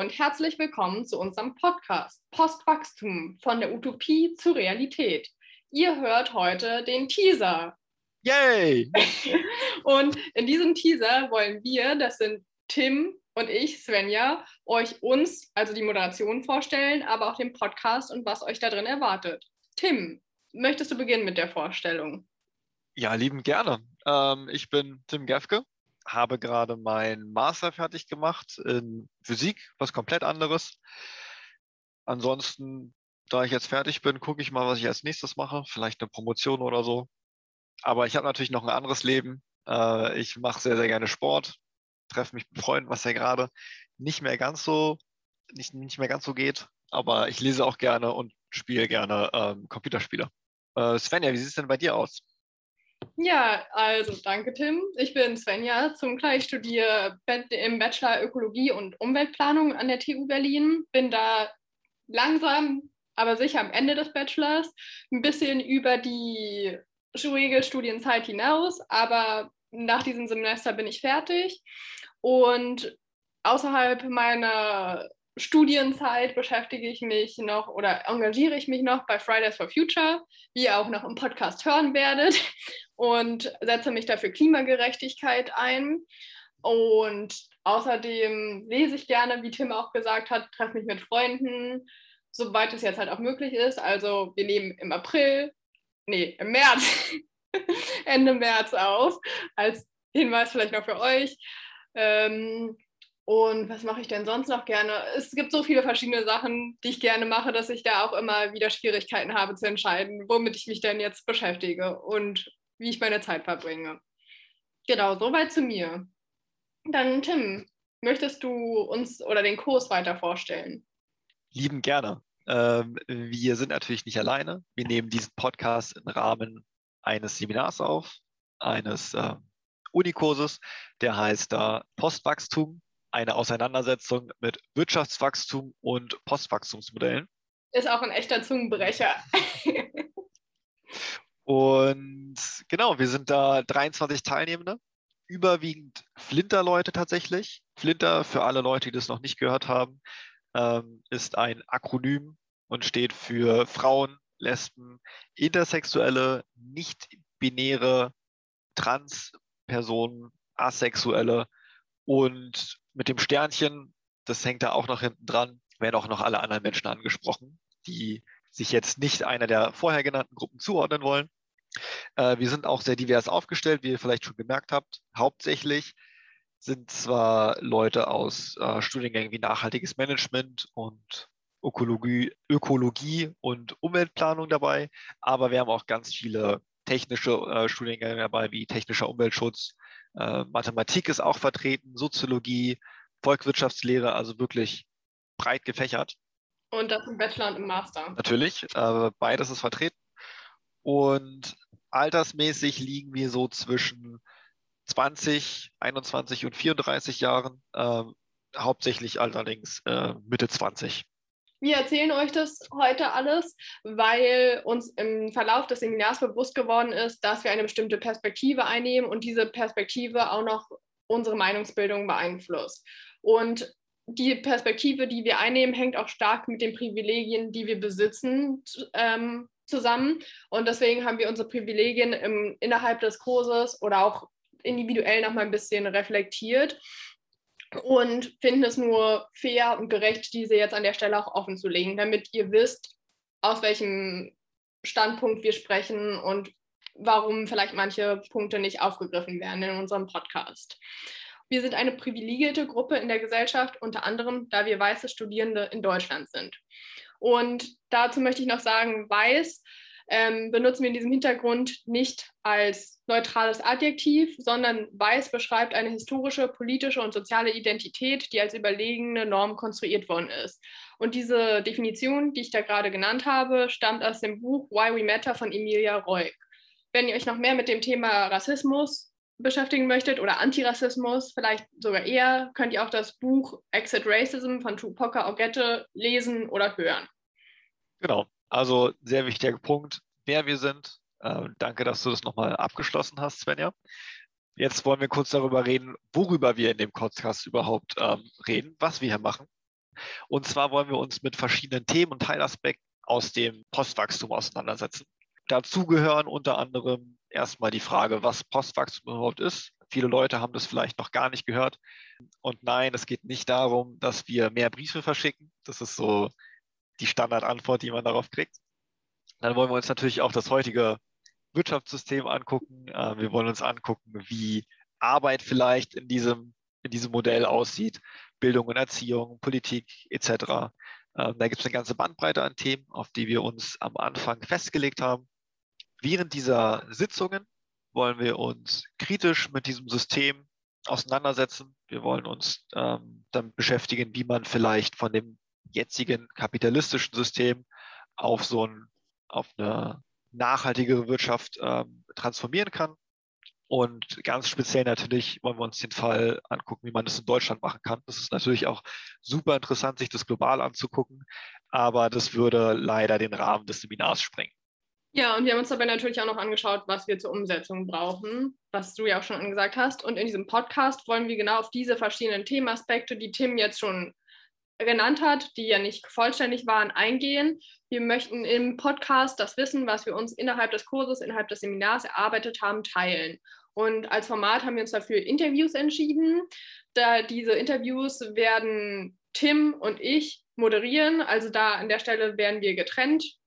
und herzlich willkommen zu unserem Podcast Postwachstum von der Utopie zur Realität. Ihr hört heute den Teaser. Yay! und in diesem Teaser wollen wir, das sind Tim und ich, Svenja, euch uns, also die Moderation vorstellen, aber auch den Podcast und was euch da drin erwartet. Tim, möchtest du beginnen mit der Vorstellung? Ja, lieben gerne. Ähm, ich bin Tim Gefke, habe gerade meinen Master fertig gemacht in Physik, was komplett anderes. Ansonsten, da ich jetzt fertig bin, gucke ich mal, was ich als nächstes mache. Vielleicht eine Promotion oder so. Aber ich habe natürlich noch ein anderes Leben. Äh, ich mache sehr, sehr gerne Sport, treffe mich mit Freunden, was ja gerade nicht mehr ganz so, nicht, nicht mehr ganz so geht. Aber ich lese auch gerne und spiele gerne ähm, Computerspiele. Äh, Svenja, wie sieht es denn bei dir aus? Ja, also danke Tim. Ich bin Svenja Zunkler. Ich studiere im Bachelor Ökologie und Umweltplanung an der TU Berlin. Bin da langsam, aber sicher am Ende des Bachelors. Ein bisschen über die Regelstudienzeit hinaus, aber nach diesem Semester bin ich fertig. Und außerhalb meiner Studienzeit beschäftige ich mich noch oder engagiere ich mich noch bei Fridays for Future, wie ihr auch noch im Podcast hören werdet, und setze mich dafür Klimagerechtigkeit ein. Und außerdem lese ich gerne, wie Tim auch gesagt hat, treffe mich mit Freunden, soweit es jetzt halt auch möglich ist. Also wir nehmen im April, nee, im März, Ende März auf, als Hinweis vielleicht noch für euch. Ähm, und was mache ich denn sonst noch gerne? Es gibt so viele verschiedene Sachen, die ich gerne mache, dass ich da auch immer wieder Schwierigkeiten habe zu entscheiden, womit ich mich denn jetzt beschäftige und wie ich meine Zeit verbringe. Genau, soweit zu mir. Dann Tim, möchtest du uns oder den Kurs weiter vorstellen? Lieben gerne. Ähm, wir sind natürlich nicht alleine. Wir nehmen diesen Podcast im Rahmen eines Seminars auf, eines äh, Unikurses, der heißt äh, Postwachstum eine Auseinandersetzung mit Wirtschaftswachstum und Postwachstumsmodellen. Ist auch ein echter Zungenbrecher. und genau, wir sind da 23 Teilnehmende, überwiegend Flinter-Leute tatsächlich. Flinter, für alle Leute, die das noch nicht gehört haben, ähm, ist ein Akronym und steht für Frauen, Lesben, Intersexuelle, nicht-binäre, Transpersonen, Asexuelle und mit dem Sternchen, das hängt da auch noch hinten dran, werden auch noch alle anderen Menschen angesprochen, die sich jetzt nicht einer der vorher genannten Gruppen zuordnen wollen. Äh, wir sind auch sehr divers aufgestellt, wie ihr vielleicht schon gemerkt habt. Hauptsächlich sind zwar Leute aus äh, Studiengängen wie nachhaltiges Management und Ökologie, Ökologie und Umweltplanung dabei, aber wir haben auch ganz viele technische äh, Studiengänge dabei, wie technischer Umweltschutz, äh, Mathematik ist auch vertreten, Soziologie, Volkswirtschaftslehre, also wirklich breit gefächert. Und das im Bachelor und im Master. Natürlich, äh, beides ist vertreten. Und altersmäßig liegen wir so zwischen 20, 21 und 34 Jahren, äh, hauptsächlich allerdings äh, Mitte 20. Wir erzählen euch das heute alles, weil uns im Verlauf des Seminars bewusst geworden ist, dass wir eine bestimmte Perspektive einnehmen und diese Perspektive auch noch unsere Meinungsbildung beeinflusst. Und die Perspektive, die wir einnehmen, hängt auch stark mit den Privilegien, die wir besitzen, ähm, zusammen. Und deswegen haben wir unsere Privilegien im, innerhalb des Kurses oder auch individuell noch mal ein bisschen reflektiert und finden es nur fair und gerecht, diese jetzt an der Stelle auch offen zu legen, damit ihr wisst, aus welchem Standpunkt wir sprechen und warum vielleicht manche Punkte nicht aufgegriffen werden in unserem Podcast. Wir sind eine privilegierte Gruppe in der Gesellschaft, unter anderem, da wir weiße Studierende in Deutschland sind. Und dazu möchte ich noch sagen, weiß ähm, benutzen wir in diesem Hintergrund nicht als neutrales Adjektiv, sondern weiß beschreibt eine historische, politische und soziale Identität, die als überlegene Norm konstruiert worden ist. Und diese Definition, die ich da gerade genannt habe, stammt aus dem Buch Why We Matter von Emilia Reuk. Wenn ihr euch noch mehr mit dem Thema Rassismus beschäftigen möchtet oder Antirassismus, vielleicht sogar eher, könnt ihr auch das Buch Exit Racism von Tupoka Ogette lesen oder hören. Genau, also sehr wichtiger Punkt, wer wir sind. Äh, danke, dass du das nochmal abgeschlossen hast, Svenja. Jetzt wollen wir kurz darüber reden, worüber wir in dem Podcast überhaupt ähm, reden, was wir hier machen. Und zwar wollen wir uns mit verschiedenen Themen und Teilaspekten aus dem Postwachstum auseinandersetzen. Dazu gehören unter anderem erstmal die Frage, was Postwachstum überhaupt ist. Viele Leute haben das vielleicht noch gar nicht gehört. Und nein, es geht nicht darum, dass wir mehr Briefe verschicken. Das ist so die Standardantwort, die man darauf kriegt. Dann wollen wir uns natürlich auch das heutige Wirtschaftssystem angucken. Äh, wir wollen uns angucken, wie Arbeit vielleicht in diesem, in diesem Modell aussieht, Bildung und Erziehung, Politik etc. Ähm, da gibt es eine ganze Bandbreite an Themen, auf die wir uns am Anfang festgelegt haben. Während dieser Sitzungen wollen wir uns kritisch mit diesem System auseinandersetzen. Wir wollen uns ähm, damit beschäftigen, wie man vielleicht von dem jetzigen kapitalistischen System auf so ein, auf eine nachhaltigere Wirtschaft ähm, transformieren kann. Und ganz speziell natürlich wollen wir uns den Fall angucken, wie man das in Deutschland machen kann. Das ist natürlich auch super interessant, sich das global anzugucken, aber das würde leider den Rahmen des Seminars sprengen. Ja, und wir haben uns dabei natürlich auch noch angeschaut, was wir zur Umsetzung brauchen, was du ja auch schon angesagt hast. Und in diesem Podcast wollen wir genau auf diese verschiedenen Themenaspekte, die Tim jetzt schon genannt hat, die ja nicht vollständig waren, eingehen. Wir möchten im Podcast das Wissen, was wir uns innerhalb des Kurses, innerhalb des Seminars erarbeitet haben, teilen. Und als Format haben wir uns dafür Interviews entschieden. Da diese Interviews werden Tim und ich moderieren. Also da an der Stelle werden wir getrennt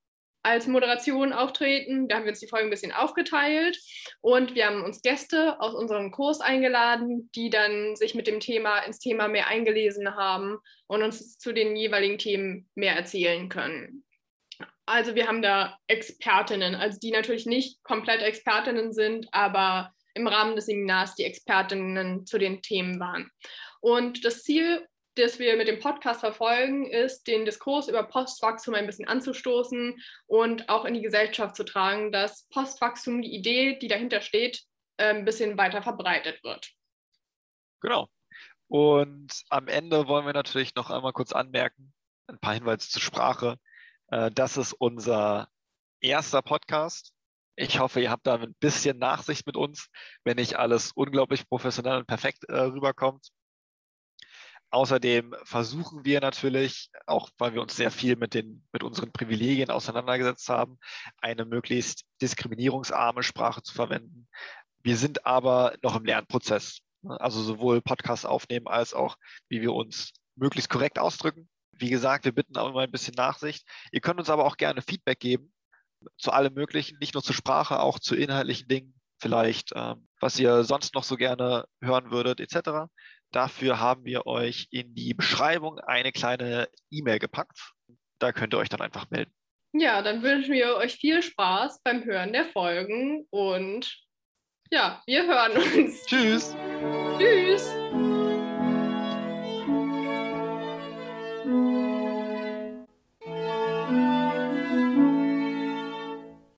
als Moderation auftreten. Da haben wir uns die Folge ein bisschen aufgeteilt und wir haben uns Gäste aus unserem Kurs eingeladen, die dann sich mit dem Thema ins Thema mehr eingelesen haben und uns zu den jeweiligen Themen mehr erzählen können. Also wir haben da Expertinnen, also die natürlich nicht komplett Expertinnen sind, aber im Rahmen des Seminars die Expertinnen zu den Themen waren. Und das Ziel, das wir mit dem Podcast verfolgen, ist, den Diskurs über Postwachstum ein bisschen anzustoßen und auch in die Gesellschaft zu tragen, dass Postwachstum, die Idee, die dahinter steht, ähm, ein bisschen weiter verbreitet wird. Genau. Und am Ende wollen wir natürlich noch einmal kurz anmerken, ein paar Hinweise zur Sprache. Äh, das ist unser erster Podcast. Ich hoffe, ihr habt da ein bisschen Nachsicht mit uns, wenn nicht alles unglaublich professionell und perfekt äh, rüberkommt. Außerdem versuchen wir natürlich, auch weil wir uns sehr viel mit, den, mit unseren Privilegien auseinandergesetzt haben, eine möglichst diskriminierungsarme Sprache zu verwenden. Wir sind aber noch im Lernprozess. Also sowohl Podcasts aufnehmen als auch, wie wir uns möglichst korrekt ausdrücken. Wie gesagt, wir bitten auch immer ein bisschen Nachsicht. Ihr könnt uns aber auch gerne Feedback geben zu allem Möglichen, nicht nur zur Sprache, auch zu inhaltlichen Dingen, vielleicht ähm, was ihr sonst noch so gerne hören würdet, etc. Dafür haben wir euch in die Beschreibung eine kleine E-Mail gepackt. Da könnt ihr euch dann einfach melden. Ja, dann wünschen wir euch viel Spaß beim Hören der Folgen und ja, wir hören uns. Tschüss. Tschüss.